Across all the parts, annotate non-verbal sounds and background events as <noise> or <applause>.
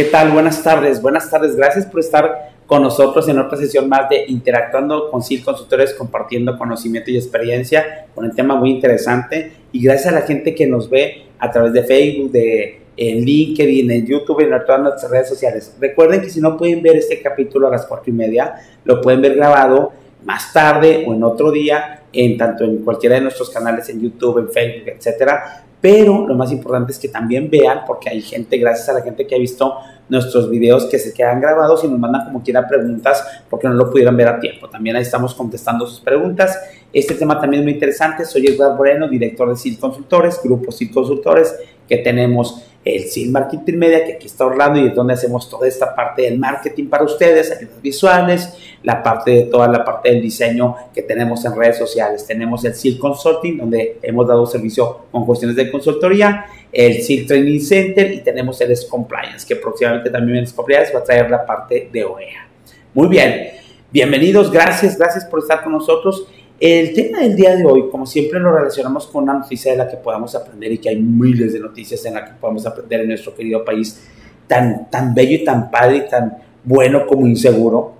¿Qué tal? Buenas tardes, buenas tardes. Gracias por estar con nosotros en otra sesión más de Interactuando con CIL Consultores, compartiendo conocimiento y experiencia con un tema muy interesante. Y gracias a la gente que nos ve a través de Facebook, de en LinkedIn, en YouTube, en todas nuestras redes sociales. Recuerden que si no pueden ver este capítulo a las cuatro y media, lo pueden ver grabado más tarde o en otro día, en tanto en cualquiera de nuestros canales en YouTube, en Facebook, etcétera. Pero lo más importante es que también vean, porque hay gente, gracias a la gente que ha visto nuestros videos que se quedan grabados y nos mandan como quiera preguntas porque no lo pudieron ver a tiempo. También ahí estamos contestando sus preguntas. Este tema también es muy interesante. Soy Edgar Moreno, director de CIL Consultores, Grupo CIL Consultores, que tenemos el SIL Marketing Media, que aquí está Orlando y es donde hacemos toda esta parte del marketing para ustedes, ayudas visuales, la parte de toda la parte del diseño que tenemos en redes sociales. Tenemos el SIL Consulting, donde hemos dado servicio con cuestiones de consultoría, el SIL Training Center y tenemos el S Compliance, que próximamente también en S va a traer la parte de OEA. Muy bien, bienvenidos, gracias, gracias por estar con nosotros. El tema del día de hoy, como siempre, lo relacionamos con una noticia de la que podamos aprender y que hay miles de noticias en la que podamos aprender en nuestro querido país, tan, tan bello y tan padre y tan bueno como inseguro,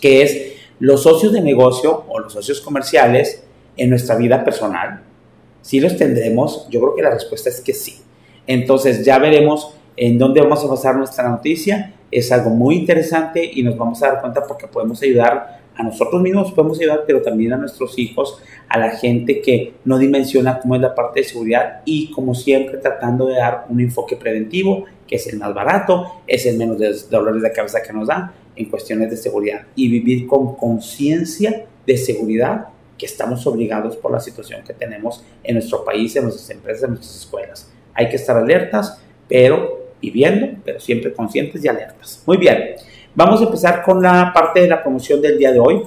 que es los socios de negocio o los socios comerciales en nuestra vida personal. Si los tendremos, yo creo que la respuesta es que sí. Entonces ya veremos en dónde vamos a basar nuestra noticia. Es algo muy interesante y nos vamos a dar cuenta porque podemos ayudar a nosotros mismos podemos ayudar, pero también a nuestros hijos, a la gente que no dimensiona cómo es la parte de seguridad y como siempre tratando de dar un enfoque preventivo, que es el más barato, es el menos de dolores de cabeza que nos da en cuestiones de seguridad y vivir con conciencia de seguridad que estamos obligados por la situación que tenemos en nuestro país, en nuestras empresas, en nuestras escuelas. Hay que estar alertas, pero viviendo, pero siempre conscientes y alertas. Muy bien. Vamos a empezar con la parte de la promoción del día de hoy.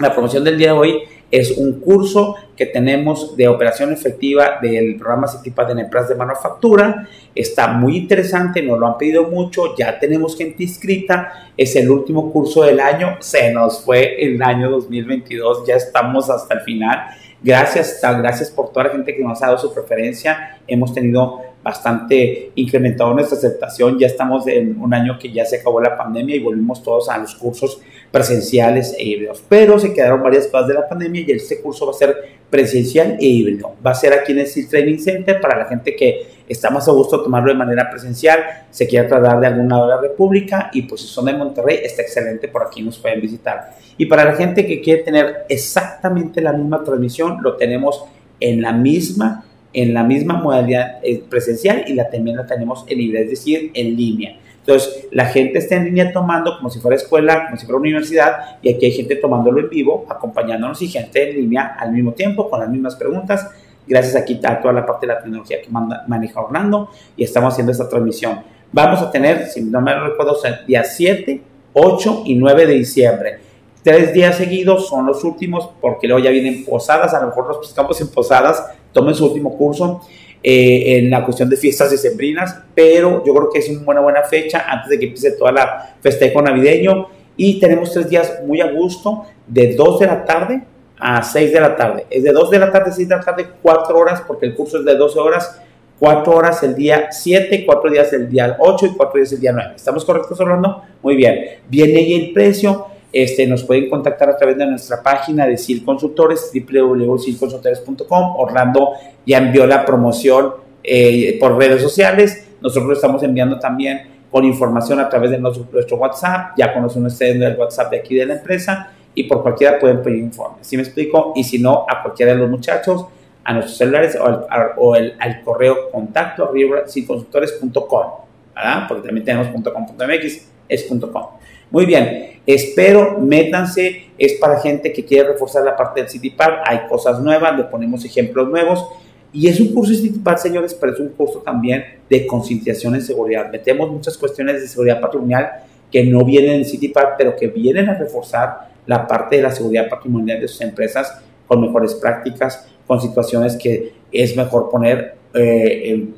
La promoción del día de hoy es un curso que tenemos de operación efectiva del programa CITIPAD en empresas de manufactura. Está muy interesante, nos lo han pedido mucho, ya tenemos gente inscrita. Es el último curso del año, se nos fue el año 2022, ya estamos hasta el final. Gracias, gracias por toda la gente que nos ha dado su preferencia. Hemos tenido bastante incrementado nuestra aceptación. Ya estamos en un año que ya se acabó la pandemia y volvimos todos a los cursos presenciales e híbridos. Pero se quedaron varias cosas de la pandemia y este curso va a ser presencial e híbrido. Va a ser aquí en el SIL Training Center para la gente que está más a gusto tomarlo de manera presencial, se quiere trasladar de alguna de la República y pues si son de Monterrey está excelente, por aquí nos pueden visitar. Y para la gente que quiere tener exactamente la misma transmisión, lo tenemos en la misma en la misma modalidad eh, presencial y la también la tenemos en libre, es decir, en línea. Entonces, la gente está en línea tomando como si fuera escuela, como si fuera universidad, y aquí hay gente tomándolo en vivo, acompañándonos y gente en línea al mismo tiempo, con las mismas preguntas. Gracias aquí a toda la parte de la tecnología que maneja Orlando y estamos haciendo esta transmisión. Vamos a tener, si no me recuerdo, el día 7, 8 y 9 de diciembre. Tres días seguidos son los últimos porque luego ya vienen posadas, a lo mejor nos buscamos en posadas tomen su último curso eh, en la cuestión de fiestas decembrinas, pero yo creo que es una buena, buena fecha antes de que empiece toda la festejo navideño y tenemos tres días muy a gusto, de 2 de la tarde a 6 de la tarde. Es de 2 de la tarde a 6 de la tarde, 4 horas, porque el curso es de 12 horas, 4 horas el día 7, 4 días el día 8 y 4 días el día 9. ¿Estamos correctos hablando? Muy bien. Viene ahí el precio este, nos pueden contactar a través de nuestra página de SIL Consultores, www.silconsultores.com. Orlando ya envió la promoción eh, por redes sociales. Nosotros estamos enviando también con información a través de nuestro, WhatsApp. Ya conocen ustedes el WhatsApp de aquí de la empresa y por cualquiera pueden pedir informes. ¿Sí me explico? Y si no, a cualquiera de los muchachos, a nuestros celulares o al, correo contacto arriba silconsultores.com, ¿verdad? Porque también tenemos .com.mx, es .com. Muy bien, espero, métanse, es para gente que quiere reforzar la parte del CityPad, hay cosas nuevas, le ponemos ejemplos nuevos. Y es un curso de CityPad, señores, pero es un curso también de concienciación en seguridad. Metemos muchas cuestiones de seguridad patrimonial que no vienen en CityPad, pero que vienen a reforzar la parte de la seguridad patrimonial de sus empresas con mejores prácticas, con situaciones que es mejor poner, eh,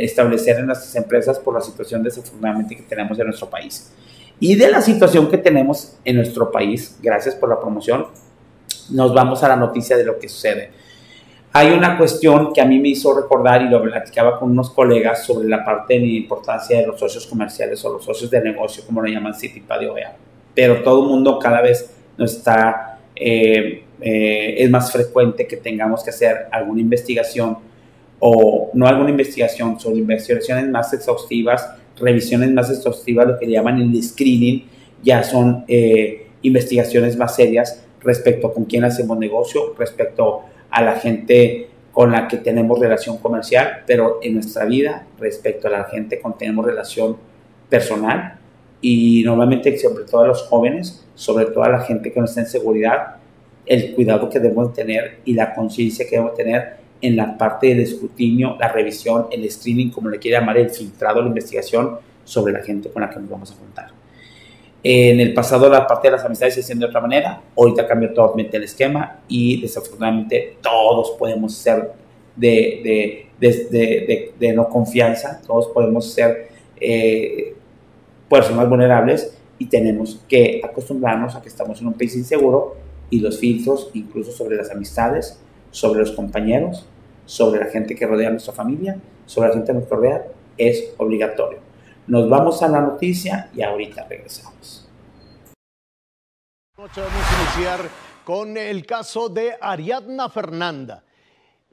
establecer en nuestras empresas por la situación desafortunadamente que tenemos en nuestro país y de la situación que tenemos en nuestro país. Gracias por la promoción. Nos vamos a la noticia de lo que sucede. hay una cuestión que a mí me hizo recordar y lo platicaba con unos colegas sobre la parte de la importancia de los socios comerciales o los socios de negocio, como lo llaman Citipad y OEA. Pero todo el mundo cada vez no está, eh, eh, es más frecuente que tengamos que hacer alguna investigación o no alguna investigación, sobre investigaciones más exhaustivas, revisiones más exhaustivas, lo que llaman el screening, ya son eh, investigaciones más serias respecto a con quién hacemos negocio, respecto a la gente con la que tenemos relación comercial, pero en nuestra vida respecto a la gente con tenemos relación personal. Y normalmente sobre todo a los jóvenes, sobre todo a la gente que no está en seguridad, el cuidado que debemos tener y la conciencia que debemos tener en la parte del escrutinio, la revisión, el screening, como le quiere llamar, el filtrado, la investigación sobre la gente con la que nos vamos a juntar. En el pasado la parte de las amistades se hacían de otra manera, ahorita cambió totalmente el esquema y desafortunadamente todos podemos ser de, de, de, no confianza, todos podemos ser eh, personas vulnerables y tenemos que acostumbrarnos a que estamos en un país inseguro y los filtros, incluso sobre las amistades, sobre los compañeros, sobre la gente que rodea a nuestra familia, sobre la gente que nos rodea, es obligatorio. Nos vamos a la noticia y ahorita regresamos. Vamos a iniciar con el caso de Ariadna Fernanda.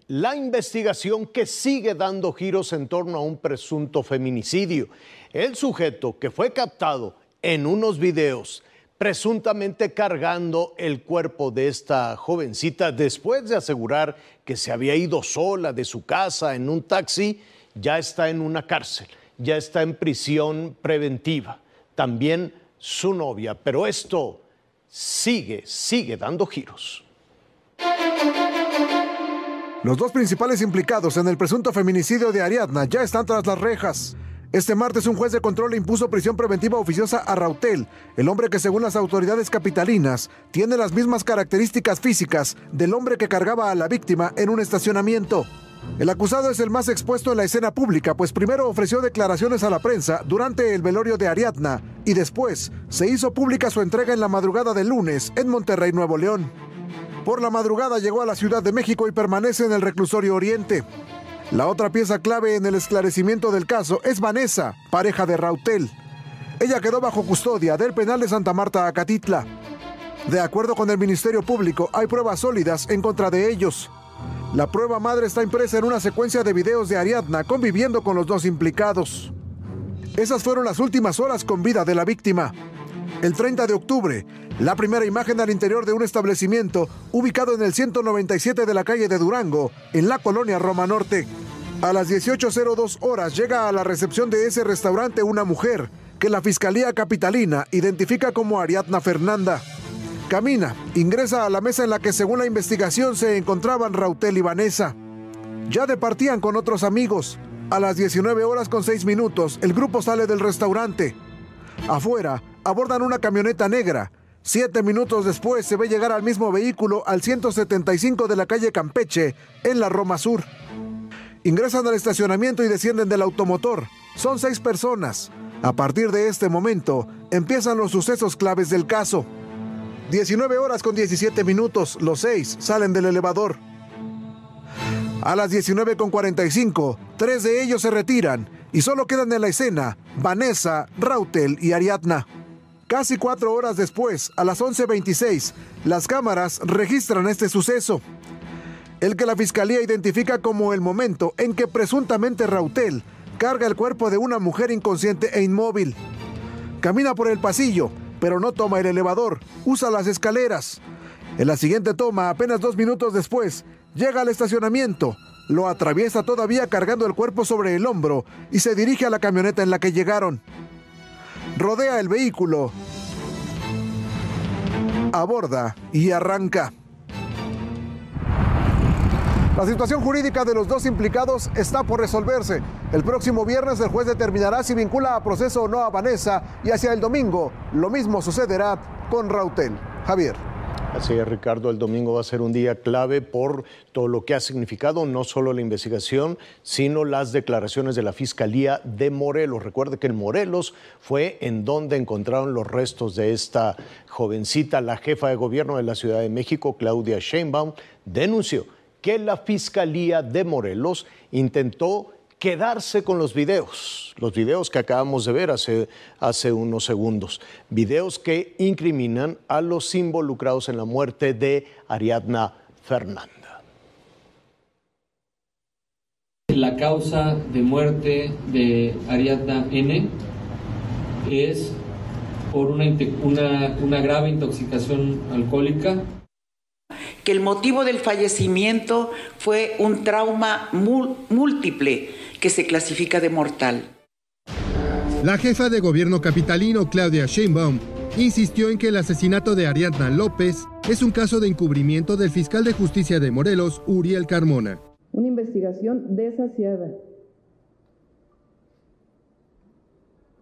La investigación que sigue dando giros en torno a un presunto feminicidio. El sujeto que fue captado en unos videos presuntamente cargando el cuerpo de esta jovencita después de asegurar que se había ido sola de su casa en un taxi, ya está en una cárcel ya está en prisión preventiva. También su novia. Pero esto sigue, sigue dando giros. Los dos principales implicados en el presunto feminicidio de Ariadna ya están tras las rejas. Este martes un juez de control impuso prisión preventiva oficiosa a Rautel, el hombre que según las autoridades capitalinas tiene las mismas características físicas del hombre que cargaba a la víctima en un estacionamiento. El acusado es el más expuesto en la escena pública, pues primero ofreció declaraciones a la prensa durante el velorio de Ariadna y después se hizo pública su entrega en la madrugada del lunes en Monterrey, Nuevo León. Por la madrugada llegó a la Ciudad de México y permanece en el reclusorio Oriente. La otra pieza clave en el esclarecimiento del caso es Vanessa, pareja de Rautel. Ella quedó bajo custodia del penal de Santa Marta, Acatitla. De acuerdo con el Ministerio Público, hay pruebas sólidas en contra de ellos. La prueba madre está impresa en una secuencia de videos de Ariadna conviviendo con los dos implicados. Esas fueron las últimas horas con vida de la víctima. El 30 de octubre, la primera imagen al interior de un establecimiento ubicado en el 197 de la calle de Durango, en la colonia Roma Norte. A las 18.02 horas llega a la recepción de ese restaurante una mujer que la Fiscalía Capitalina identifica como Ariadna Fernanda. Camina, ingresa a la mesa en la que según la investigación se encontraban Rautel y Vanessa. Ya departían con otros amigos. A las 19 horas con 6 minutos, el grupo sale del restaurante. Afuera, abordan una camioneta negra. Siete minutos después se ve llegar al mismo vehículo al 175 de la calle Campeche, en la Roma Sur. Ingresan al estacionamiento y descienden del automotor. Son seis personas. A partir de este momento, empiezan los sucesos claves del caso. 19 horas con 17 minutos, los seis salen del elevador. A las 19 con 45, tres de ellos se retiran y solo quedan en la escena Vanessa, Rautel y Ariadna. Casi cuatro horas después, a las 11.26, las cámaras registran este suceso. El que la fiscalía identifica como el momento en que presuntamente Rautel carga el cuerpo de una mujer inconsciente e inmóvil. Camina por el pasillo pero no toma el elevador, usa las escaleras. En la siguiente toma, apenas dos minutos después, llega al estacionamiento, lo atraviesa todavía cargando el cuerpo sobre el hombro y se dirige a la camioneta en la que llegaron. Rodea el vehículo, aborda y arranca. La situación jurídica de los dos implicados está por resolverse. El próximo viernes el juez determinará si vincula a proceso o no a Vanessa y hacia el domingo lo mismo sucederá con Rautel. Javier. Así es, Ricardo, el domingo va a ser un día clave por todo lo que ha significado no solo la investigación, sino las declaraciones de la Fiscalía de Morelos. Recuerde que en Morelos fue en donde encontraron los restos de esta jovencita. La jefa de gobierno de la Ciudad de México, Claudia Sheinbaum, denunció que la Fiscalía de Morelos intentó quedarse con los videos, los videos que acabamos de ver hace, hace unos segundos, videos que incriminan a los involucrados en la muerte de Ariadna Fernanda. La causa de muerte de Ariadna N es por una, una, una grave intoxicación alcohólica que el motivo del fallecimiento fue un trauma múltiple que se clasifica de mortal. La jefa de gobierno capitalino, Claudia Sheinbaum, insistió en que el asesinato de Ariadna López es un caso de encubrimiento del fiscal de justicia de Morelos, Uriel Carmona. Una investigación desasiada,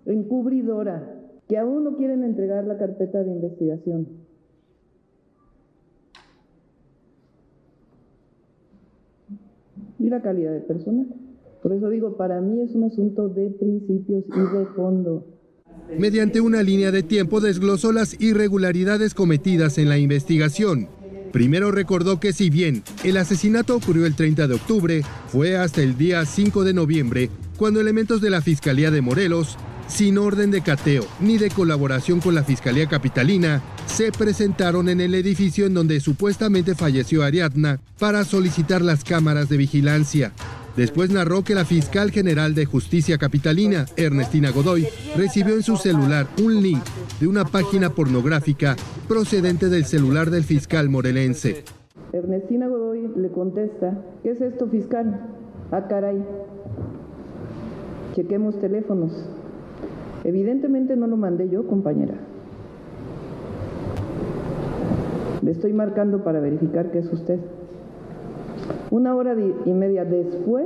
encubridora, que aún no quieren entregar la carpeta de investigación. Y la calidad de personal. Por eso digo, para mí es un asunto de principios y de fondo. Mediante una línea de tiempo desglosó las irregularidades cometidas en la investigación. Primero recordó que si bien el asesinato ocurrió el 30 de octubre, fue hasta el día 5 de noviembre cuando elementos de la Fiscalía de Morelos, sin orden de cateo ni de colaboración con la Fiscalía Capitalina, se presentaron en el edificio en donde supuestamente falleció Ariadna para solicitar las cámaras de vigilancia. Después narró que la fiscal general de justicia capitalina, Ernestina Godoy, recibió en su celular un link de una página pornográfica procedente del celular del fiscal morelense. Ernestina Godoy le contesta, ¿qué es esto fiscal? Ah, caray. Chequemos teléfonos. Evidentemente no lo mandé yo, compañera. Le estoy marcando para verificar que es usted. Una hora y media después,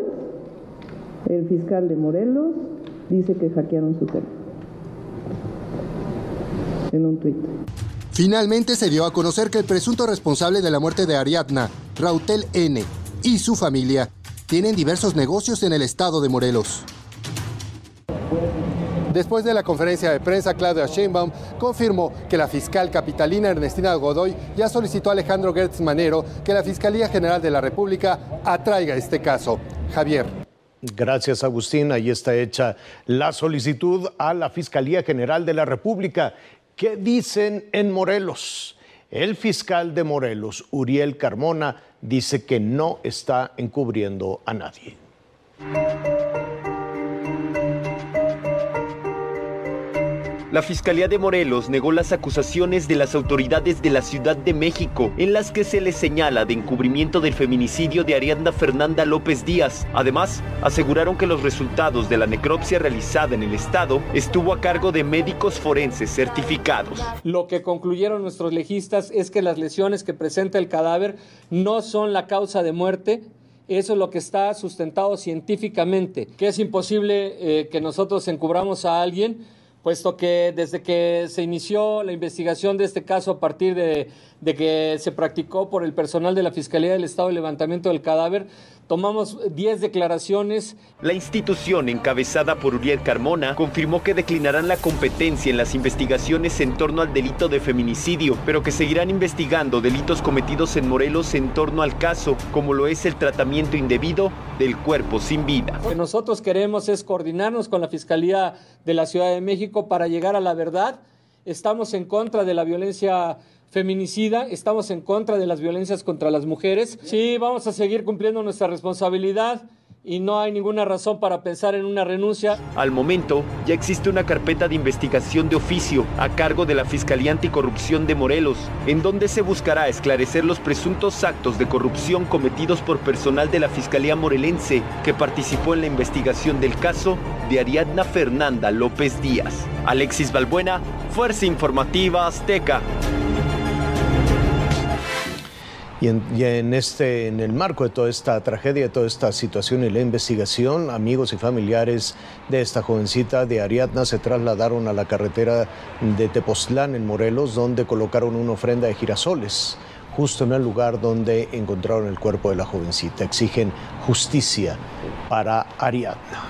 el fiscal de Morelos dice que hackearon su teléfono. En un tuit. Finalmente se dio a conocer que el presunto responsable de la muerte de Ariadna, Rautel N., y su familia tienen diversos negocios en el estado de Morelos. Después de la conferencia de prensa, Claudia Sheinbaum confirmó que la fiscal capitalina Ernestina Godoy ya solicitó a Alejandro Gertz Manero que la Fiscalía General de la República atraiga este caso. Javier. Gracias, Agustín. Ahí está hecha la solicitud a la Fiscalía General de la República. ¿Qué dicen en Morelos? El fiscal de Morelos, Uriel Carmona, dice que no está encubriendo a nadie. La Fiscalía de Morelos negó las acusaciones de las autoridades de la Ciudad de México en las que se le señala de encubrimiento del feminicidio de Ariadna Fernanda López Díaz. Además, aseguraron que los resultados de la necropsia realizada en el estado estuvo a cargo de médicos forenses certificados. Lo que concluyeron nuestros legistas es que las lesiones que presenta el cadáver no son la causa de muerte, eso es lo que está sustentado científicamente, que es imposible eh, que nosotros encubramos a alguien puesto que desde que se inició la investigación de este caso a partir de, que se practicó por el personal de la Fiscalía del Estado el levantamiento del cadáver, tomamos 10 declaraciones. La institución encabezada por Uriel Carmona confirmó que declinarán la competencia en las investigaciones en torno al delito de feminicidio, pero que seguirán investigando delitos cometidos en Morelos en torno al caso, como lo es el tratamiento indebido del cuerpo sin vida. Lo que nosotros queremos es coordinarnos con la Fiscalía de la Ciudad de México para llegar a la verdad. Estamos en contra de la violencia feminicida, estamos en contra de las violencias contra las mujeres. Sí, vamos a seguir cumpliendo nuestra responsabilidad y no hay ninguna razón para pensar en una renuncia. Al momento, ya existe una carpeta de investigación de oficio a cargo de la Fiscalía Anticorrupción de Morelos, en donde se buscará esclarecer los presuntos actos de corrupción cometidos por personal de la Fiscalía Morelense que participó en la investigación del caso de Ariadna Fernanda López Díaz. Alexis Balbuena, Fuerza Informativa Azteca. Y en, este, en el marco de toda esta tragedia, de toda esta situación y la investigación, amigos y familiares de esta jovencita de Ariadna se trasladaron a la carretera de Tepoztlán en Morelos, donde colocaron una ofrenda de girasoles, justo en el lugar donde encontraron el cuerpo de la jovencita. Exigen justicia para Ariadna.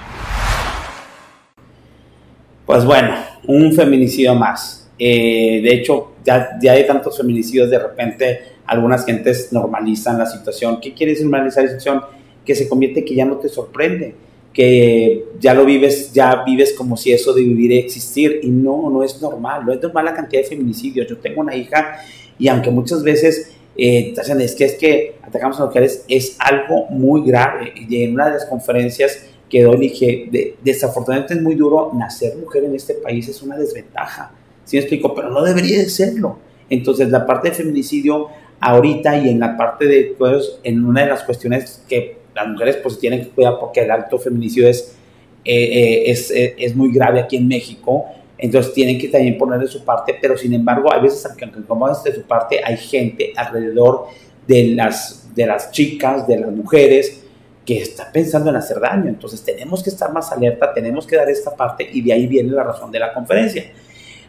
Pues bueno, un feminicidio más. Eh, de hecho, ya, ya hay tantos feminicidios de repente algunas gentes normalizan la situación. ¿Qué quiere decir normalizar la situación? Que se convierte que ya no te sorprende, que ya lo vives, ya vives como si eso de vivir y existir, y no, no es normal, no es normal la cantidad de feminicidios. Yo tengo una hija y aunque muchas veces eh, es que es que atacamos a mujeres, es algo muy grave. Y en una de las conferencias que doy dije, de, desafortunadamente es muy duro, nacer mujer en este país es una desventaja. ¿Sí me explico? Pero no debería de serlo. Entonces, la parte de feminicidio ahorita y en la parte de, pues, en una de las cuestiones que las mujeres pues tienen que cuidar porque el alto feminicidio es, eh, eh, es, eh, es, muy grave aquí en México, entonces tienen que también poner de su parte, pero sin embargo, a veces, aunque, aunque pongan de su parte, hay gente alrededor de las, de las chicas, de las mujeres, que está pensando en hacer daño. Entonces tenemos que estar más alerta, tenemos que dar esta parte y de ahí viene la razón de la conferencia.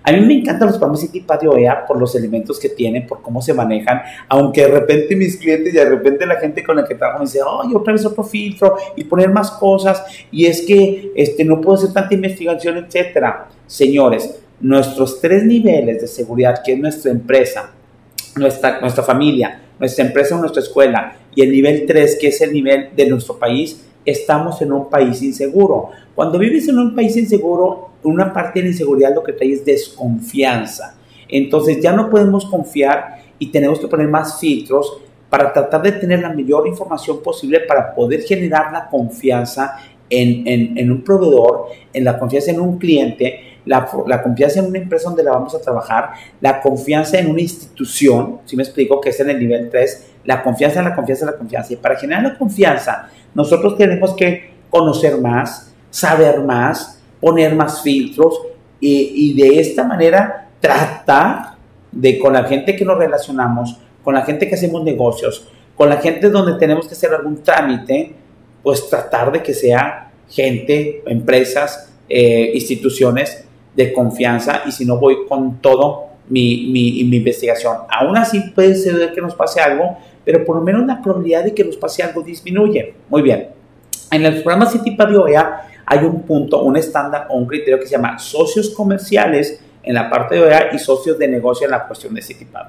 A mí me encantan los programas City Patio EA por los elementos que tienen, por cómo se manejan, aunque de repente mis clientes y de repente la gente con la que trabajo me dice, ay, otra vez otro filtro y poner más cosas, y es que este, no puedo hacer tanta investigación, etcétera. Señores, nuestros tres niveles de seguridad, que es nuestra empresa, nuestra, nuestra familia, nuestra empresa o nuestra escuela, y el nivel 3, que es el nivel de nuestro país, estamos en un país inseguro. Cuando vives en un país inseguro, una parte de la inseguridad lo que trae es desconfianza. Entonces ya no podemos confiar y tenemos que poner más filtros para tratar de tener la mayor información posible para poder generar la confianza en, un proveedor, en la confianza en un cliente, la, la, confianza en una empresa donde la vamos a trabajar, la confianza en una institución, si me explico, que es en el nivel 3, la confianza, la confianza, la confianza. Y para generar la confianza, nosotros tenemos que conocer más, saber más, poner más filtros y, de esta manera tratar de con la gente que nos relacionamos, con la gente que hacemos negocios, con la gente donde tenemos que hacer algún trámite, pues tratar de que sea gente, empresas, eh, instituciones de confianza y si no voy con todo mi, mi, mi, investigación. Aún así puede ser que nos pase algo, pero por lo menos la probabilidad de que nos pase algo disminuye. Muy bien. En el programa City OEA hay un punto, un estándar o un criterio que se llama socios comerciales en la parte de OEA y socios de negocio en la cuestión de CityPad.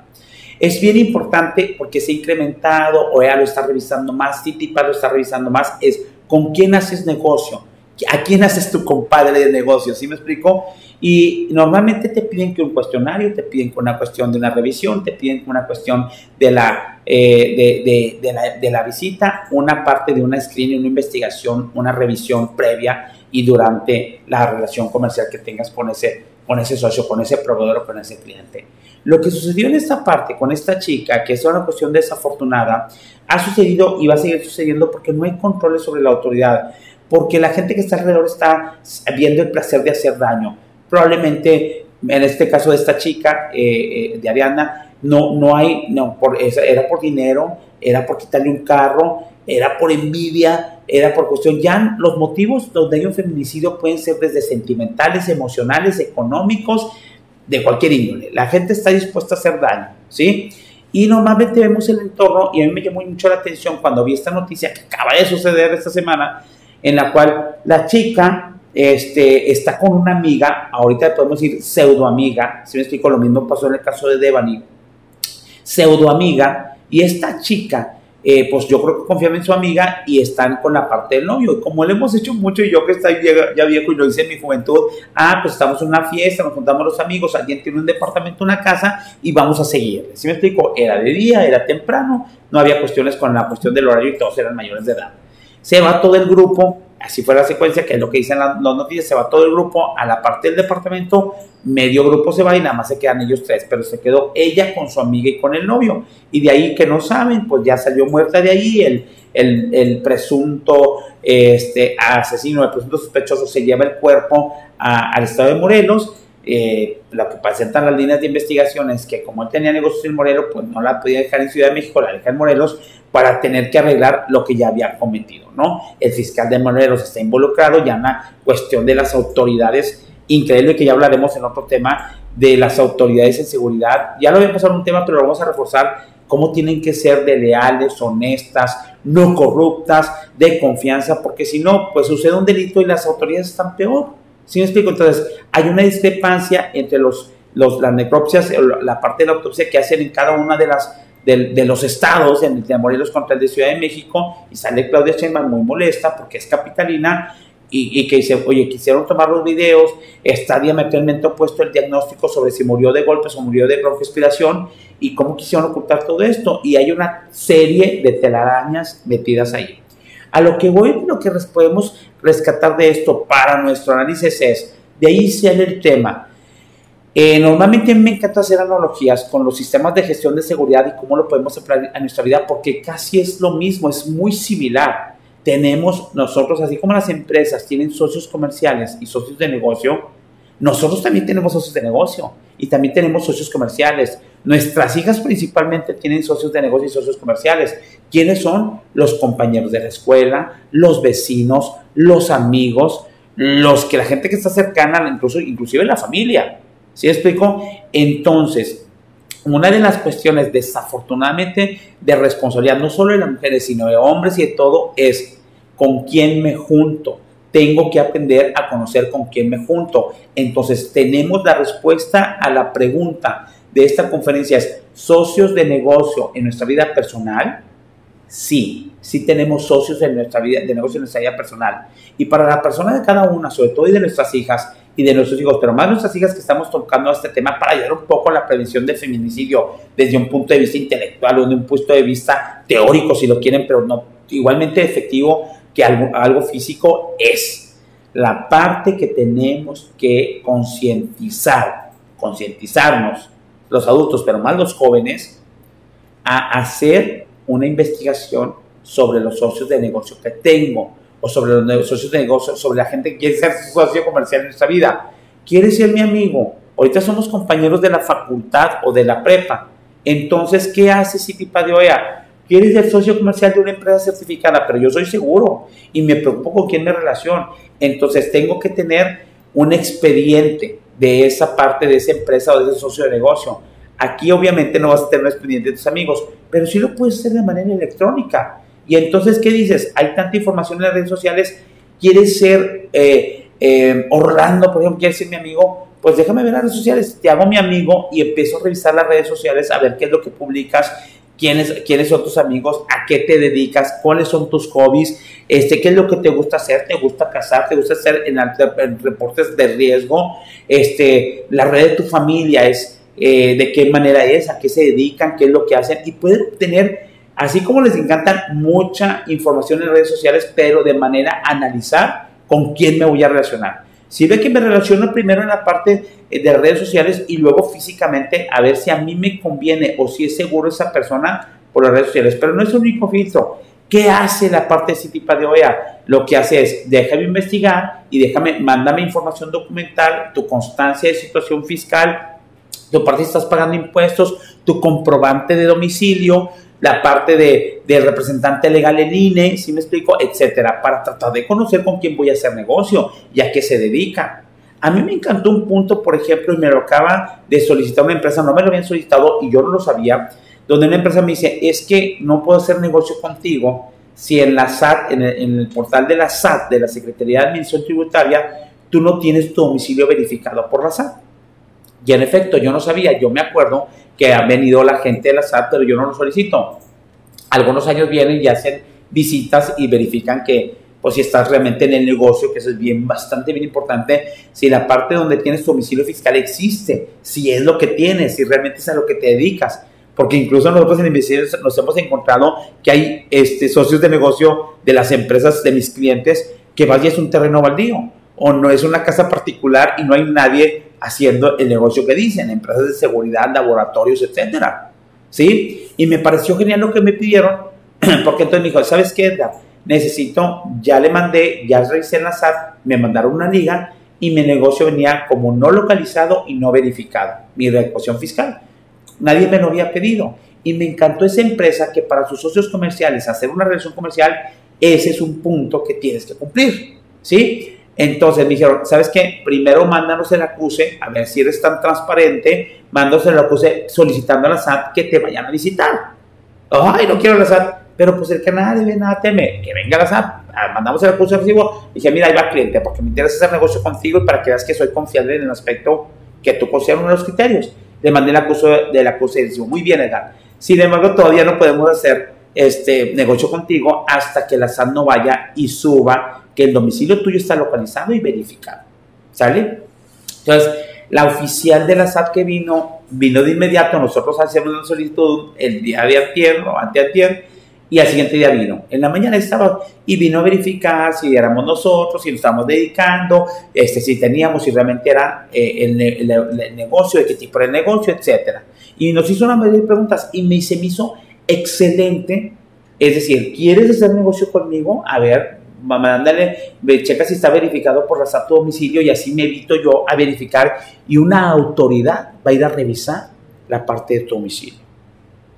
Es bien importante porque se ha incrementado, OEA lo está revisando más, CityPad lo está revisando más, es con quién haces negocio, a quién haces tu compadre de negocio, ¿sí me explico? Y normalmente te piden que un cuestionario, te piden que una cuestión de una revisión, te piden que una cuestión de la, eh, de, la, de la visita, una parte de una screening, una investigación, una revisión previa y durante la relación comercial que tengas con ese, con ese socio, con ese proveedor o con ese cliente. Lo que sucedió en esta parte con esta chica, que es una cuestión desafortunada, ha sucedido y va a seguir sucediendo porque no hay controles sobre la autoridad, porque la gente que está alrededor está viendo el placer de hacer daño probablemente en este caso de esta chica, eh, eh, de Ariana, no, no hay, no, por, era por dinero, era por quitarle un carro, era por envidia, era por cuestión, ya los motivos donde hay un feminicidio pueden ser desde sentimentales, emocionales, económicos, de cualquier índole. La gente está dispuesta a hacer daño, ¿sí? Y normalmente vemos el entorno, y a mí me llamó mucho la atención cuando vi esta noticia que acaba de suceder esta semana, en la cual la chica este, está con una amiga, ahorita podemos decir pseudo amiga, si me explico, lo mismo pasó en el caso de Devani, pseudo amiga, y esta chica, eh, pues yo creo que confiaba en su amiga y están con la parte del novio. Como le hemos hecho mucho, y yo que estoy ya viejo y lo hice en mi juventud, ah, pues estamos en una fiesta, nos juntamos los amigos, alguien tiene un departamento, una casa y vamos a seguir. Si me explico, era de día, era temprano, no había cuestiones con la cuestión del horario y todos eran mayores de edad. Se va todo el grupo, así fue la secuencia, que es lo que dicen las, noticias, se va todo el grupo a la parte del departamento, medio grupo se va y nada más se quedan ellos tres, pero se quedó ella con su amiga y con el novio. Y de ahí que no saben, pues ya salió muerta de ahí, el, el, el presunto este, asesino, el presunto sospechoso se lleva el cuerpo al estado de Morelos. Eh, lo que presentan las líneas de investigación es que como él tenía negocios en Morelos, pues no la podía dejar en Ciudad de México, la deja en Morelos, para tener que arreglar lo que ya había cometido, ¿no? El fiscal de Morelos está involucrado, ya en la cuestión de las autoridades, increíble que ya hablaremos en otro tema, de las autoridades en seguridad, ya lo habíamos pasado un tema, pero lo vamos a reforzar, cómo tienen que ser de leales, honestas, no corruptas, de confianza, porque si no, pues sucede un delito y las autoridades están peor. ¿Sí me explico? Entonces, hay una discrepancia entre los, los, las necropsias, la parte de la autopsia que hacen en cada una de las de, los estados, en el de Morelos contra el de Ciudad de México, y sale Claudia Sheinbaum muy molesta porque es capitalina y, que dice, oye, quisieron tomar los videos, está diametralmente opuesto el diagnóstico sobre si murió de golpes o murió de broncoaspiración y cómo quisieron ocultar todo esto. Y hay una serie de telarañas metidas ahí. A lo que voy, lo que podemos rescatar de esto para nuestro análisis es, de ahí sale el tema. Eh, normalmente me encanta hacer analogías con los sistemas de gestión de seguridad y cómo lo podemos aplicar a nuestra vida porque casi es lo mismo, es muy similar tenemos nosotros, así como las empresas tienen socios comerciales y socios de negocio, nosotros también tenemos socios de negocio y también tenemos socios comerciales. Nuestras hijas principalmente tienen socios de negocio y socios comerciales. ¿Quiénes son? Los compañeros de la escuela, los vecinos, los amigos, los que la gente que está cercana, incluso, inclusive la familia. ¿Sí explico? Entonces, una de las cuestiones desafortunadamente de responsabilidad no solo de las mujeres, sino de hombres y de todo es con quién me junto. Tengo que aprender a conocer con quién me junto. Entonces, tenemos la respuesta a la pregunta de esta conferencia es, ¿socios de negocio en nuestra vida personal? Sí, sí tenemos socios en nuestra vida, de negocio en nuestra vida personal. Y para la persona de cada una, sobre todo y de nuestras hijas y de nuestros hijos, pero más nuestras hijas que estamos tocando este tema para ayudar un poco a la prevención del feminicidio desde un punto de vista intelectual o de un punto de vista teórico, si lo quieren, pero no igualmente efectivo que algo, físico es la parte que tenemos que concientizar, concientizarnos los adultos, pero más los jóvenes, a hacer una investigación sobre los socios de negocio que tengo o sobre los socios de negocio, sobre la gente que quiere ser socio comercial en nuestra vida. ¿Quiere ser mi amigo? Ahorita somos compañeros de la facultad o de la prepa. Entonces, ¿qué hace City OEA? Quieres ser socio comercial de una empresa certificada, pero yo soy seguro y me preocupo con quién me relaciono. Entonces tengo que tener un expediente de esa parte de esa empresa o de ese socio de negocio. Aquí obviamente no vas a tener un expediente de tus amigos, pero sí lo puedes hacer de manera electrónica. Y entonces, ¿qué dices? Hay tanta información en las redes sociales, quieres ser eh, eh, Orlando, por ejemplo, quieres ser mi amigo, pues déjame ver las redes sociales, te hago mi amigo y empiezo a revisar las redes sociales a ver qué es lo que publicas quiénes, quiénes son tus amigos, a qué te dedicas, cuáles son tus hobbies, este, qué es lo que te gusta hacer, te gusta casar, te gusta hacer en, reportes de riesgo, este, la red de tu familia es eh, de qué manera es, a qué se dedican, qué es lo que hacen y pueden tener, así como les encantan, mucha información en redes sociales, pero de manera analizar con quién me voy a relacionar. Si ve que me relaciono primero en la parte eh, de redes sociales y luego físicamente a ver si a mí me conviene o si es seguro esa persona por las redes sociales. Pero no es el único filtro. ¿Qué hace la parte de Citipa de OEA? Lo que hace es, déjame investigar y déjame, mándame información documental, tu constancia de situación fiscal, tu parte si estás pagando impuestos, tu comprobante de domicilio, la parte de, representante legal en INE, si me explico, etcétera, para tratar de conocer con quién voy a hacer negocio y a qué se dedica. A mí me encantó un punto, por ejemplo, y me lo acaba de solicitar una empresa, no me lo habían solicitado y yo no lo sabía, donde una empresa me dice, es que no puedo hacer negocio contigo si en la SAT, en el, en el portal de la SAT, de la Secretaría de Administración Tributaria, tú no tienes tu domicilio verificado por la SAT. Y en efecto, yo no sabía, yo me acuerdo que ha venido la gente de la SAT, pero yo no lo solicito. Algunos años vienen y hacen visitas y verifican que, pues si estás realmente en el negocio, que eso es bien, bastante bien importante, si la parte donde tienes tu domicilio fiscal existe, si es lo que tienes, si realmente es a lo que te dedicas. Porque incluso nosotros en investigaciones nos hemos encontrado que hay este, socios de negocio de las empresas de mis clientes que vaya es un terreno baldío o no es una casa particular y no hay nadie haciendo el negocio que dicen, empresas de seguridad, laboratorios, etcétera. ¿Sí? Y me pareció genial lo que me pidieron, <clears throat> porque entonces me dijo, ¿sabes qué, Necesito, ya le mandé, ya revisé en la SAT, me mandaron una liga y mi negocio venía como no localizado y no verificado, mi recuación fiscal. Nadie me lo había pedido. Y me encantó esa empresa que para sus socios comerciales, hacer una relación comercial, ese es un punto que tienes que cumplir. ¿Sí? Entonces me dijeron, ¿sabes qué? Primero mándanos el acuse, a ver si eres tan transparente, mándanos el acuse solicitando a la SAT que te vayan a visitar. Ay, no quiero la SAT, pero pues el que nada debe, nada teme, que venga la SAT, ah, mandamos el acuse recibo. Dije, mira, ahí va cliente, porque me interesa hacer negocio contigo y para que veas que soy confiable en el aspecto que tú consideras uno de los criterios. Le mandé el acuse del acuse y muy bien, Edgar. Sin embargo, todavía no podemos hacer este negocio contigo hasta que la SAT no vaya y suba que el domicilio tuyo está localizado y verificado. ¿Sale? Entonces, la oficial de la SAT que vino, vino de inmediato, nosotros hacemos una solicitud el día de ayer o anteayer, y al siguiente día vino. En la mañana estaba y vino a verificar si éramos nosotros, si nos estábamos dedicando, este, si teníamos, si realmente era eh, el, negocio, de qué tipo era el negocio, etc. Y nos hizo una mayoría de preguntas y me, se me hizo excelente. Es decir, ¿quieres hacer negocio conmigo? A ver, mándale, checa si está verificado por la SAT tu domicilio y así me evito yo a verificar y una autoridad va a ir a revisar la parte de tu domicilio.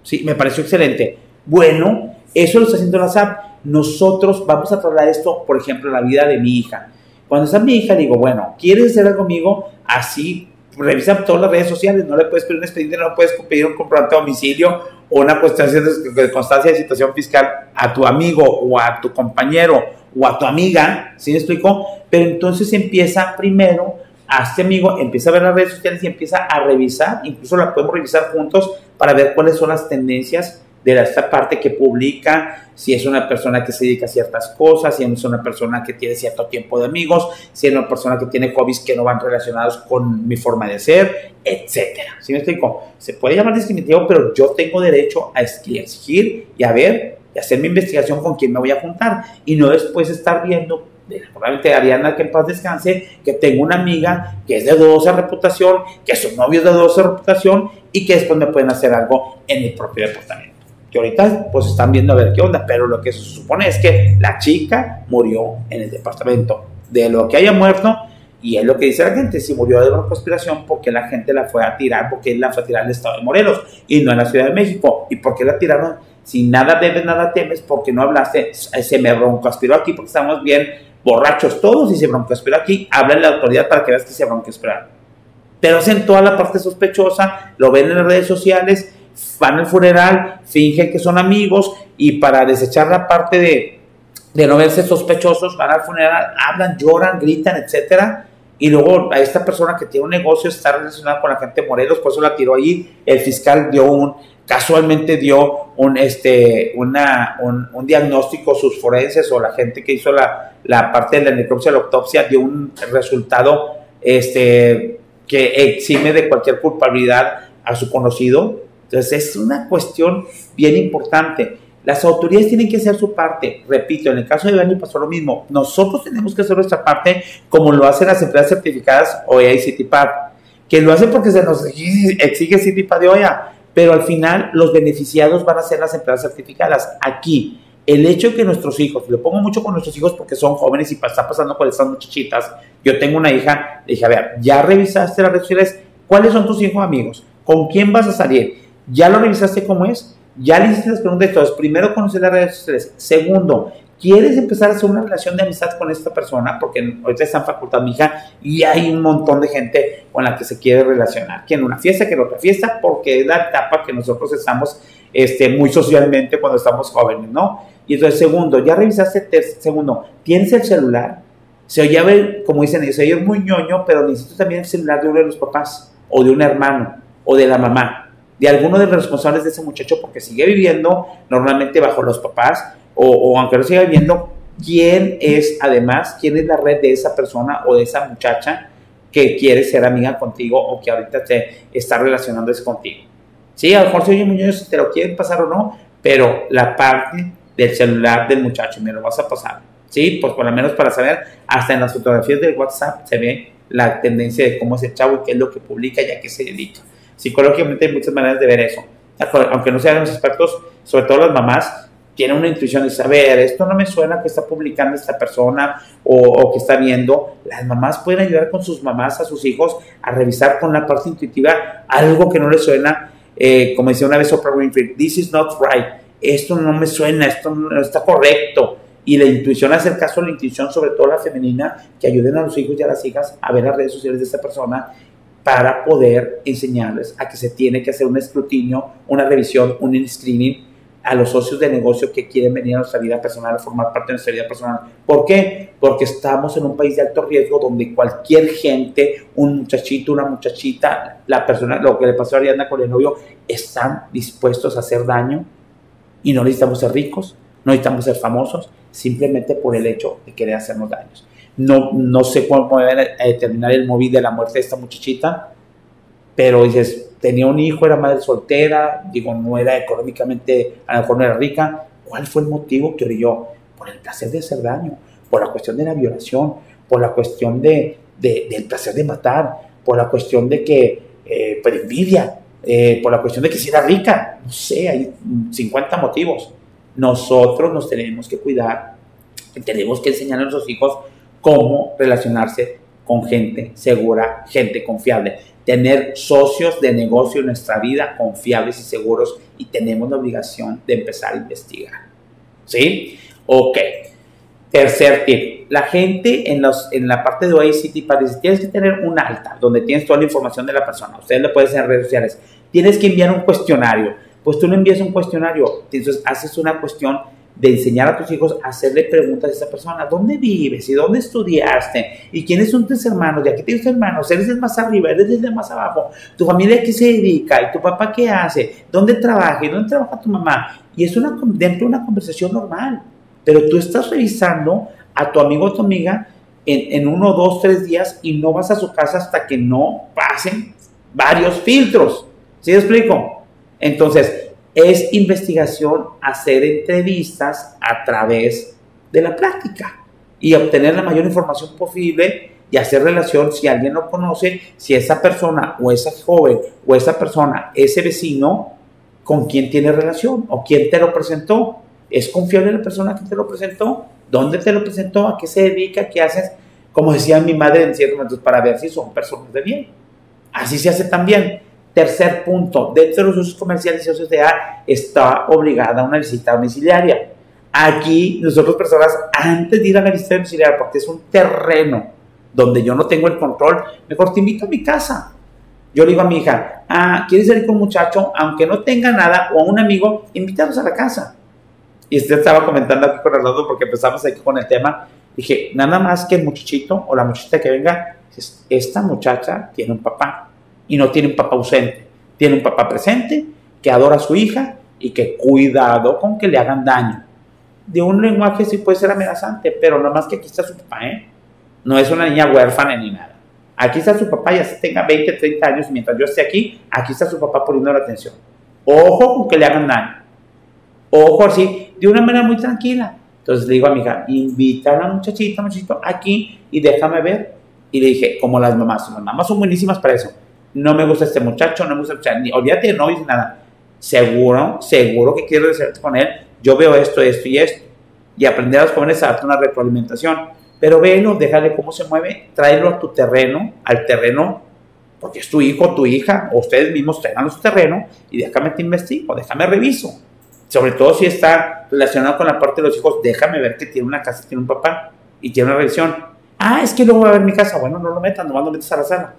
Sí, me pareció excelente. Bueno, eso lo está haciendo la SAP. Nosotros vamos a trasladar esto, por ejemplo, a la vida de mi hija. Cuando está mi hija, digo, bueno, ¿quieres hacer algo conmigo? Así, revisa todas las redes sociales. No le puedes pedir un expediente, no le puedes pedir un comprobante a domicilio o una cuestión de constancia de situación fiscal a tu amigo o a tu compañero o a tu amiga, ¿sí me explico? Pero entonces empieza primero a este amigo, empieza a ver las redes sociales y empieza a revisar, incluso la podemos revisar juntos para ver cuáles son las tendencias de esta parte que publica, si es una persona que se dedica a ciertas cosas, si es una persona que tiene cierto tiempo de amigos, si es una persona que tiene hobbies que no van relacionados con mi forma de ser, etcétera. ¿Sí me explico? Se puede llamar discriminativo, pero yo tengo derecho a exigir y a ver y hacer mi investigación con quién me voy a juntar y no después estar viendo probablemente Ariana que en paz descanse, que tengo una amiga que es de dudosa reputación, que su novio es de dudosa reputación y que después me pueden hacer algo en mi propio departamento que ahorita pues están viendo a ver qué onda, pero lo que se supone es que la chica murió en el departamento. De lo que haya muerto, y es lo que dice la gente, si murió de una conspiración, porque la gente la fue a tirar, porque la fue a tirar el estado de Morelos y no en la Ciudad de México. ¿Y por qué la tiraron? Si nada debes, nada temes, porque no hablaste, se me broncoaspiró aquí, porque estamos bien borrachos todos y se broncoaspiró aquí, habla la autoridad para que veas que se broncoaspiró. Pero hacen toda la parte sospechosa, lo ven en las redes sociales van al funeral, fingen que son amigos y para desechar la parte de, de no verse sospechosos, van al funeral, hablan, lloran, gritan, etcétera. Y luego a esta persona que tiene un negocio está relacionada con la gente Morelos, por eso la tiró allí. El fiscal dio un, casualmente dio un, este, una, un, diagnóstico, sus forenses o la gente que hizo la, la parte de la necropsia, la autopsia, dio un resultado este, que exime de cualquier culpabilidad a su conocido entonces es una cuestión bien importante. Las autoridades tienen que hacer su parte. Repito, en el caso de Dani pasó lo mismo. Nosotros tenemos que hacer nuestra parte como lo hacen las empresas certificadas OEA y CITIPAD, que lo hacen porque se nos exige CITIPAD de OEA, pero al final los beneficiados van a ser las empresas certificadas. Aquí, el hecho de que nuestros hijos, lo pongo mucho con nuestros hijos porque son jóvenes y está pasando con estas muchachitas. Yo tengo una hija, le dije, a ver, ¿ya revisaste las redes sociales? ¿Cuáles son tus hijos amigos? ¿Con quién vas a salir? ¿Ya lo revisaste cómo es? ¿Ya le hiciste las preguntas de? Primero, conocer las redes sociales. Segundo, ¿quieres empezar a hacer una relación de amistad con esta persona? Porque ahorita está en facultad mi hija y hay un montón de gente con la que se quiere relacionar. Que en una fiesta, que en otra fiesta, porque es la etapa que nosotros estamos este, muy socialmente cuando estamos jóvenes, ¿no? Y entonces, segundo, ¿ya revisaste? Segundo, ¿tienes el celular? Se oye, como dicen ellos, oye muy ñoño, pero necesito también el celular de uno de los papás, o de un hermano, o de la mamá de alguno de los responsables de ese muchacho porque sigue viviendo normalmente bajo los papás o, aunque no siga viviendo, quién es además, quién es la red de esa persona o de esa muchacha que quiere ser amiga contigo o que ahorita te está relacionándose contigo. Sí, a lo mejor si oye Muñoz si te lo quieren pasar o no, pero la parte del celular del muchacho me lo vas a pasar. Sí, pues por lo menos para saber, hasta en las fotografías del WhatsApp se ve la tendencia de cómo es el chavo y qué es lo que publica y a qué se dedica. Psicológicamente hay muchas maneras de ver eso. Aunque no sean los expertos, sobre todo las mamás, tienen una intuición de saber, esto no me suena que está publicando esta persona o, que está viendo. Las mamás pueden ayudar con sus mamás a sus hijos a revisar con la parte intuitiva algo que no les suena, eh, como decía una vez Oprah Winfrey, this is not right, esto no me suena, esto no está correcto. Y la intuición, hacer caso a la intuición, sobre todo la femenina, que ayuden a los hijos y a las hijas a ver las redes sociales de esta persona para poder enseñarles a que se tiene que hacer un escrutinio, una revisión, un screening a los socios de negocio que quieren venir a nuestra vida personal, a formar parte de nuestra vida personal. ¿Por qué? Porque estamos en un país de alto riesgo donde cualquier gente, un muchachito, una muchachita, la persona, lo que le pasó a Ariana con el novio, están dispuestos a hacer daño y no necesitamos ser ricos, no necesitamos ser famosos, simplemente por el hecho de querer hacernos daños. No, no sé cómo va a determinar el móvil de la muerte de esta muchachita, pero dices, tenía un hijo, era madre soltera, digo, no era económicamente, a lo mejor no era rica. ¿Cuál fue el motivo que orilló? Por el placer de hacer daño, por la cuestión de la violación, por la cuestión de, del placer de matar, por la cuestión de que, eh, por envidia, eh, por la cuestión de que si era rica, no sé, hay 50 motivos. Nosotros nos tenemos que cuidar, tenemos que enseñar a nuestros hijos cómo relacionarse con gente segura, gente confiable tener socios de negocio en nuestra vida confiables y seguros y tenemos la obligación de empezar a investigar. ¿Sí? Ok. Tercer tip. La gente en, los, en la parte de OACT parece tienes que tener un alta donde tienes toda la información de la persona. Ustedes lo pueden hacer en redes sociales. Tienes que enviar un cuestionario. Pues tú no envías un cuestionario. Entonces haces una cuestión de enseñar a tus hijos a hacerle preguntas a esa persona, ¿dónde vives? ¿Y dónde estudiaste? ¿Y quiénes son tus hermanos? ¿Y aquí tienes hermanos? ¿Eres el más arriba? ¿Eres el más abajo? ¿Tu familia qué se dedica? ¿Y tu papá qué hace? ¿Dónde trabaja? ¿Y dónde trabaja tu mamá? Y es una, dentro de una conversación normal, pero tú estás revisando a tu amigo o tu amiga en, en uno, dos, tres días y no vas a su casa hasta que no pasen varios filtros. ¿Sí explico? Entonces, es investigación, hacer entrevistas a través de la práctica y obtener la mayor información posible y hacer relación si alguien lo conoce, si esa persona o esa joven o esa persona, ese vecino, con quién tiene relación o quién te lo presentó. ¿Es confiable la persona que te lo presentó? ¿Dónde te lo presentó? ¿A qué se dedica? ¿Qué haces? Como decía mi madre en ciertos momentos, para ver si son personas de bien. Así se hace también. Tercer punto, dentro de los usos comerciales y A está obligada a una visita domiciliaria. Aquí nosotros personas, antes de ir a la visita domiciliaria, porque es un terreno donde yo no tengo el control, mejor te invito a mi casa. Yo le digo a mi hija, ah, ¿quieres salir con un muchacho? Aunque no tenga nada, o a un amigo, invítanos a la casa. Y usted estaba comentando aquí con Arnaldo porque empezamos aquí con el tema. Dije, nada más que el muchachito o la muchachita que venga, esta muchacha tiene un papá y no tiene un papá ausente. Tiene un papá presente que adora a su hija y que cuidado con que le hagan daño. De un lenguaje sí puede ser amenazante, pero nada más que aquí está su papá, ¿eh? No es una niña huérfana ni nada. Aquí está su papá, ya se tenga 20, 30 años, mientras yo esté aquí, aquí está su papá poniendo la atención. Ojo con que le hagan daño. Ojo así, de una manera muy tranquila. Entonces le digo a mi hija, invita a la muchachita, muchachito, aquí y déjame ver. Y le dije, como las mamás, las mamás son buenísimas para eso no me gusta este muchacho, no me gusta, o ni, olvídate de novios nada. Seguro, seguro que quieres deshacer con él. Yo veo esto, esto y esto. Y aprender a los jóvenes a darte una retroalimentación. Pero velo, déjale cómo se mueve, tráelo a tu terreno, al terreno, porque es tu hijo, tu hija, o ustedes mismos traigan a su terreno y déjame te investigo, déjame reviso. Sobre todo si está relacionado con la parte de los hijos, déjame ver que tiene una casa, tiene un papá y tiene una revisión. Ah, es que luego va a ver mi casa. Bueno, no lo metan, nomás lo metes a la sala.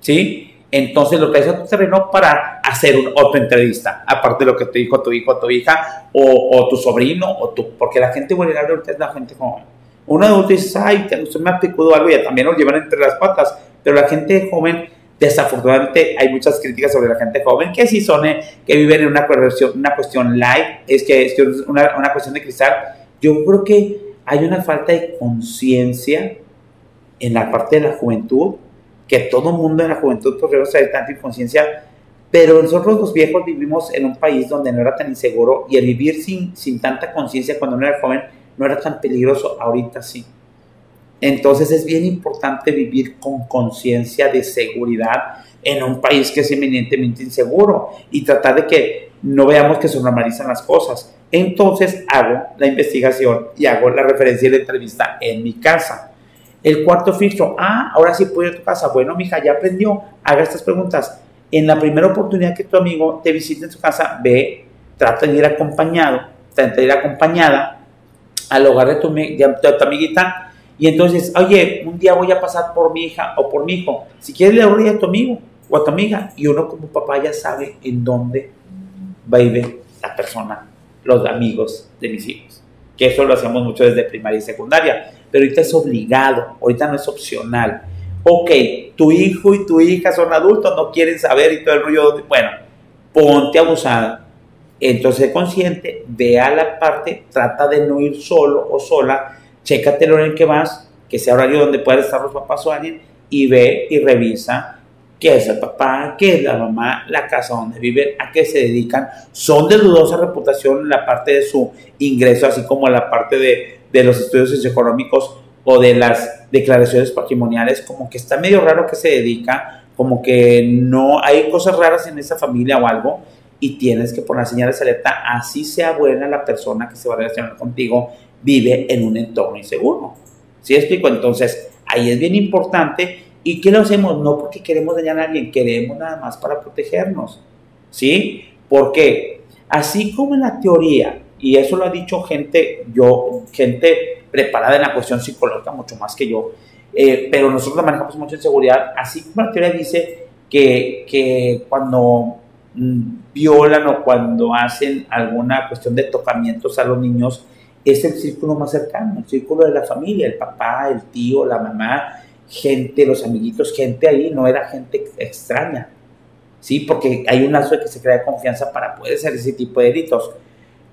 ¿Sí? Entonces lo traes a tu terreno para hacer una, otra entrevista, aparte de lo que te dijo tu hijo, tu hija, o, tu sobrino, o tu, porque la gente vulnerable ahorita es la gente joven. Uno adulto dice, ay, usted me ha picado algo y también lo llevan entre las patas, pero la gente joven, desafortunadamente, hay muchas críticas sobre la gente joven, que sí son, eh, que viven en una, una cuestión light, es que es una, una cuestión de cristal. Yo creo que hay una falta de conciencia en la parte de la juventud que todo mundo en la juventud podría saber tanta inconsciencia, pero nosotros los viejos vivimos en un país donde no era tan inseguro y el vivir sin, sin tanta conciencia cuando uno era joven no era tan peligroso, ahorita sí. Entonces es bien importante vivir con conciencia de seguridad en un país que es eminentemente inseguro y tratar de que no veamos que se normalizan las cosas. Entonces hago la investigación y hago la referencia y la entrevista en mi casa. El cuarto filtro, ah, ahora sí puede ir a tu casa. Bueno, mija, ya aprendió. Haga estas preguntas. En la primera oportunidad que tu amigo te visite en su casa, ve, trata de ir acompañado, trata de ir acompañada al hogar de tu, de tu amiguita. Y entonces, oye, un día voy a pasar por mi hija o por mi hijo. Si quieres, le a tu amigo o a tu amiga. Y uno como papá ya sabe en dónde va a ir la persona, los amigos de mis hijos. Que eso lo hacemos mucho desde primaria y secundaria, pero ahorita es obligado, ahorita no es opcional. Ok, tu hijo y tu hija son adultos, no quieren saber y todo el rollo, bueno, ponte abusada. Entonces, consciente, ve a la parte, trata de no ir solo o sola, chécate el horario en que vas, que sea horario donde puedan estar los papás o alguien, y ve y revisa qué es el papá, qué es la mamá, la casa donde viven, a qué se dedican. Son de dudosa reputación la parte de su ingreso, así como la parte de, de los estudios socioeconómicos o de las declaraciones patrimoniales, como que está medio raro que se dedica, como que no hay cosas raras en esa familia o algo, y tienes que poner señales alerta, así sea buena la persona que se va a relacionar contigo, vive en un entorno inseguro. ¿Sí explico? Entonces, ahí es bien importante. ¿Y qué lo hacemos? No porque queremos dañar a alguien, queremos nada más para protegernos. ¿Sí? Porque así como en la teoría, y eso lo ha dicho gente, yo, gente preparada en la cuestión psicológica, mucho más que yo, eh, pero nosotros manejamos mucho en seguridad, así como la teoría dice que, que cuando mm, violan o cuando hacen alguna cuestión de tocamientos a los niños, es el círculo más cercano, el círculo de la familia, el papá, el tío, la mamá, gente, los amiguitos, gente ahí, no era gente extraña, ¿sí? Porque hay un lazo de que se crea confianza para poder hacer ese tipo de delitos.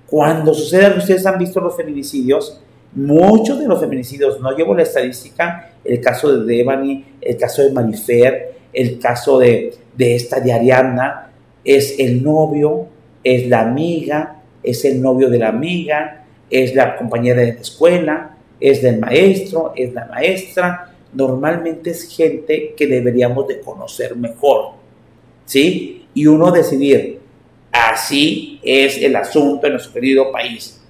Cuando sucede, ustedes han visto los feminicidios, muchos de los feminicidios, no llevo la estadística, el caso de Devani, el caso de Marifer, el caso de, de esta de Ariadna, es el novio, es la amiga, es el novio de la amiga, es la compañera de la escuela, es del maestro, es la maestra, normalmente es gente que deberíamos de conocer mejor, ¿sí? Y uno decidir, así es el asunto en nuestro querido país.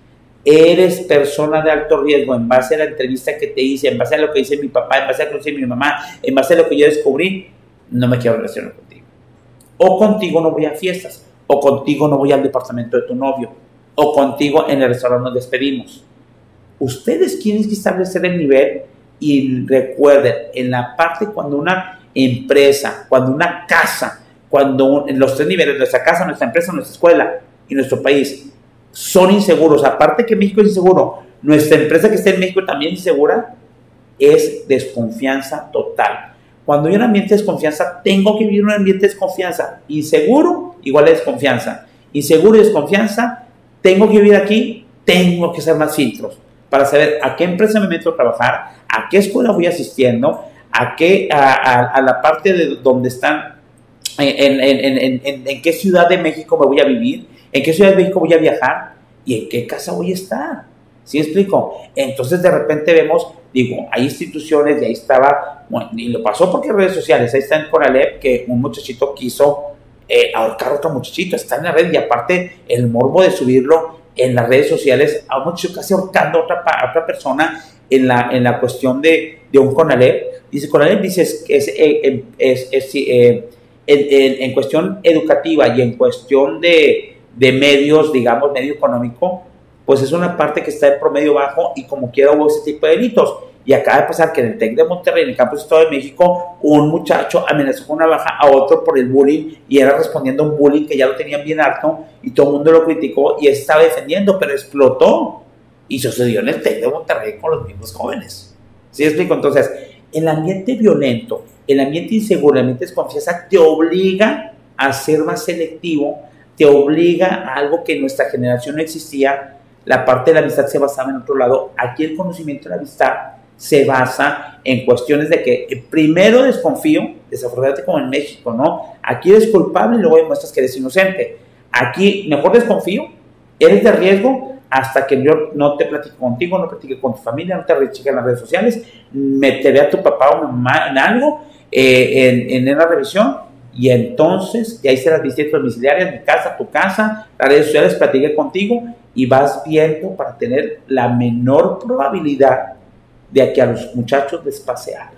Eres persona de alto riesgo en base a la entrevista que te hice, en base a lo que dice mi papá, en base a lo que dice mi mamá, en base a lo que yo descubrí, no me quiero relacionar contigo. O contigo no voy a fiestas, o contigo no voy al departamento de tu novio, o contigo en el restaurante nos despedimos. Ustedes tienen que establecer el nivel y recuerden, en la parte cuando una empresa, cuando una casa, cuando en los tres niveles, nuestra casa, nuestra empresa, nuestra escuela y nuestro país, son inseguros, aparte que México es inseguro, nuestra empresa que está en México también insegura, es desconfianza total. Cuando hay un ambiente de desconfianza, tengo que vivir un ambiente de desconfianza. Inseguro, igual a desconfianza. Inseguro y desconfianza, tengo que vivir aquí, tengo que hacer más filtros para saber a qué empresa me meto a trabajar, a qué escuela voy asistiendo, a, qué, a, la parte de donde están, en, qué ciudad de México me voy a vivir, en qué ciudad de México voy a viajar y en qué casa voy a estar. ¿Sí explico? Entonces de repente vemos, digo, hay instituciones y ahí estaba, bueno, y lo pasó porque redes sociales, ahí está en Coralep que un muchachito quiso eh, ahorcar a otro muchachito, está en la red y aparte el morbo de subirlo en las redes sociales a un muchacho casi ahorcando a otra, otra persona en la, en la cuestión de, de un CONALEP. Dice, CONALEP dice es, es, eh, es, es eh, en, en, cuestión educativa y en cuestión de, de medios, digamos, medio económico, pues es una parte que está en promedio bajo y como quiera hubo ese tipo de delitos. Y acaba de pasar que en el TEC de Monterrey, en el campus Estado de México, un muchacho amenazó con una baja a otro por el bullying y era respondiendo a un bullying que ya lo tenían bien harto y todo el mundo lo criticó y estaba defendiendo, pero explotó. Y sucedió en el TEC de Monterrey con los mismos jóvenes. ¿Sí explico? Entonces, el ambiente violento, el ambiente inseguro, el ambiente desconfianza te obliga a ser más selectivo, te obliga a algo que en nuestra generación no existía. La parte de la amistad se basaba en otro lado. Aquí el conocimiento de la amistad se basa en cuestiones de que primero desconfío, desafortunadamente como en México, ¿no? Aquí eres culpable y luego demuestras que eres inocente. Aquí mejor desconfío, eres de riesgo hasta que yo no te platico contigo, no platique con tu familia, no te rechique en las redes sociales, meteré a tu papá o mamá en algo, eh, en, en, la revisión, y entonces ya hice las visitas domiciliarias, mi casa, tu casa, las redes sociales, platiqué contigo y vas viendo para tener la menor probabilidad de que a los muchachos les pase algo.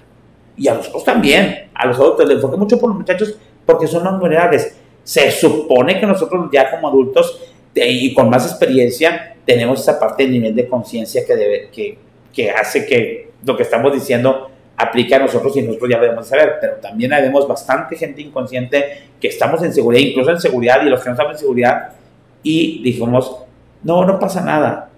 Y a nosotros también, a los adultos, le enfoqué mucho por los muchachos porque son más vulnerables. Se supone que nosotros ya como adultos y con más experiencia tenemos esa parte del nivel de conciencia que, que, hace que lo que estamos diciendo aplique a nosotros y nosotros ya debemos saber, pero también vemos bastante gente inconsciente que estamos en seguridad, incluso en seguridad, y los que no estamos en seguridad, y dijimos, no, no pasa nada.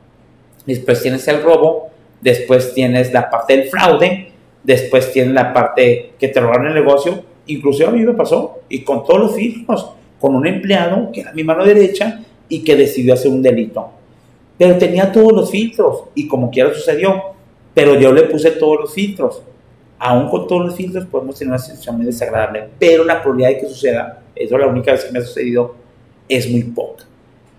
Después tienes el robo, después tienes la parte del fraude, después tienes la parte que te robaron el negocio, inclusive a mí me pasó, y con todos los filtros, con un empleado que era mi mano derecha y que decidió hacer un delito. Pero tenía todos los filtros, y como quiera sucedió, pero yo le puse todos los filtros. Aún con todos los filtros podemos tener una situación muy desagradable, pero la probabilidad de que suceda, eso es la única vez que me ha sucedido, es muy poca.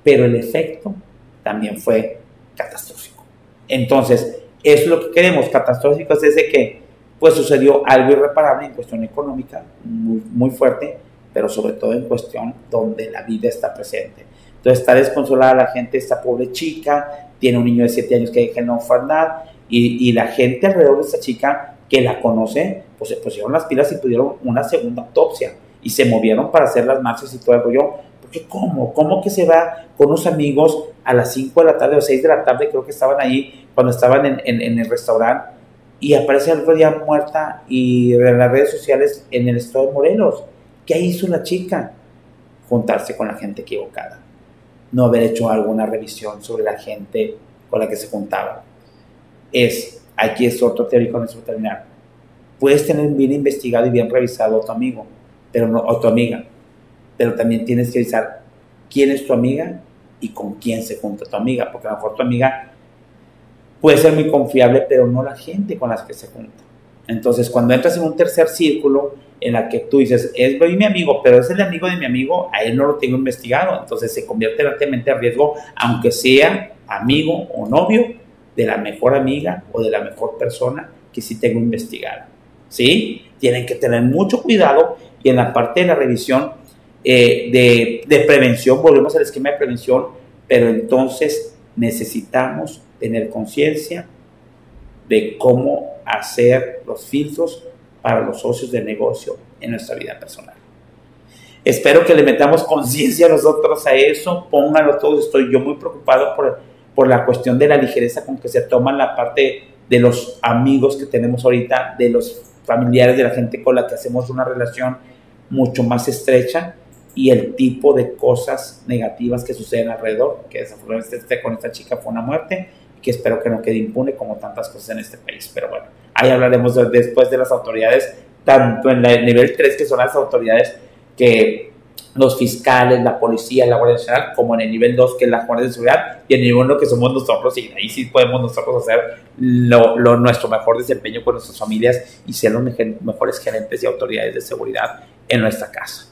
Pero el efecto también fue catastrófico. Entonces, eso es lo que queremos, catastrófico es de que pues sucedió algo irreparable en cuestión económica, muy, muy fuerte, pero sobre todo en cuestión donde la vida está presente. Entonces está desconsolada la gente, esta pobre chica, tiene un niño de 7 años que deja no ofrandar, y, y la gente alrededor de esta chica que la conoce, pues se pusieron las pilas y pudieron una segunda autopsia, y se movieron para hacer las marchas y todo el rollo, porque ¿cómo? ¿Cómo que se va con unos amigos a las 5 de la tarde o 6 de la tarde, creo que estaban ahí cuando estaban en, en, el restaurante, y aparece al otro día muerta y en las redes sociales en el estado de Morelos? ¿Qué hizo la chica? Juntarse con la gente equivocada. No haber hecho alguna revisión sobre la gente con la que se juntaba. Es, aquí es otro teórico en terminar. Puedes tener bien investigado y bien revisado a tu amigo, pero no, o tu amiga, pero también tienes que revisar quién es tu amiga y con quién se junta tu amiga, porque a lo mejor tu amiga puede ser muy confiable, pero no la gente con las que se junta. Entonces, cuando entras en un tercer círculo en la que tú dices, es mi amigo, pero es el amigo de mi amigo, a él no lo tengo investigado, entonces se convierte realmente a riesgo, aunque sea amigo o novio de la mejor amiga o de la mejor persona que sí tengo investigada. ¿Sí? Tienen que tener mucho cuidado y en la parte de la revisión eh, de prevención, volvemos al esquema de prevención, pero entonces necesitamos tener conciencia de cómo hacer los filtros para los socios de negocio en nuestra vida personal. Espero que le metamos conciencia a nosotros a eso, pónganlo todos, estoy yo muy preocupado por, por la cuestión de la ligereza con que se toman la parte de los amigos que tenemos ahorita, de los familiares, de la gente con la que hacemos una relación mucho más estrecha y el tipo de cosas negativas que suceden alrededor, que desafortunadamente con esta chica fue una muerte, que espero que no quede impune como tantas cosas en este país. Pero bueno, ahí hablaremos después de las autoridades, tanto en el nivel 3, que son las autoridades que los fiscales, la policía, la Guardia Nacional, como en el nivel 2, que es la Guardia de Seguridad, y en el nivel 1, que somos nosotros, y ahí sí podemos nosotros hacer lo, nuestro mejor desempeño con nuestras familias y ser los mejores gerentes y autoridades de seguridad en nuestra casa.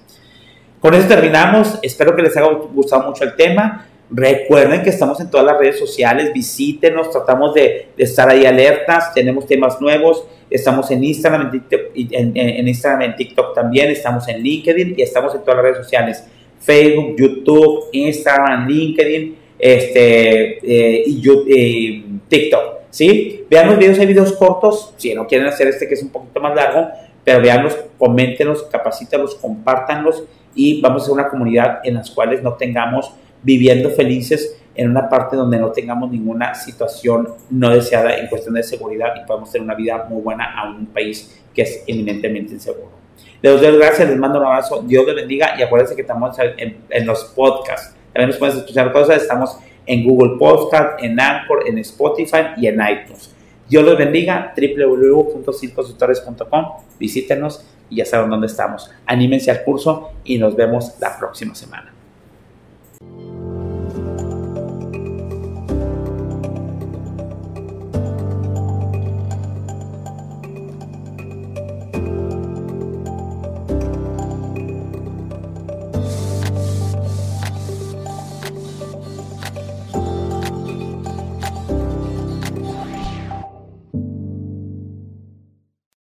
Con eso terminamos. Espero que les haya gustado mucho el tema. Recuerden que estamos en todas las redes sociales, visítenos, tratamos de, estar ahí alertas, tenemos temas nuevos, estamos en Instagram, en, en, Instagram, en TikTok también, estamos en LinkedIn y estamos en todas las redes sociales, Facebook, YouTube, Instagram, LinkedIn este, eh, y eh, TikTok, ¿sí? Vean los videos, hay videos cortos, si no quieren hacer este que es un poquito más largo, pero veanlos, coméntenos, capacítalos, compártanlos y vamos a ser una comunidad en las cuales no tengamos viviendo felices en una parte donde no tengamos ninguna situación no deseada en cuestión de seguridad y podemos tener una vida muy buena a un país que es eminentemente inseguro. Les doy gracias, les mando un abrazo, Dios les bendiga y acuérdense que estamos en, los podcasts. También nos pueden escuchar cosas, estamos en Google Podcast, en Anchor, en Spotify y en iTunes. Dios los bendiga, www.circonsultores.com, visítenos y ya saben dónde estamos. Anímense al curso y nos vemos la próxima semana.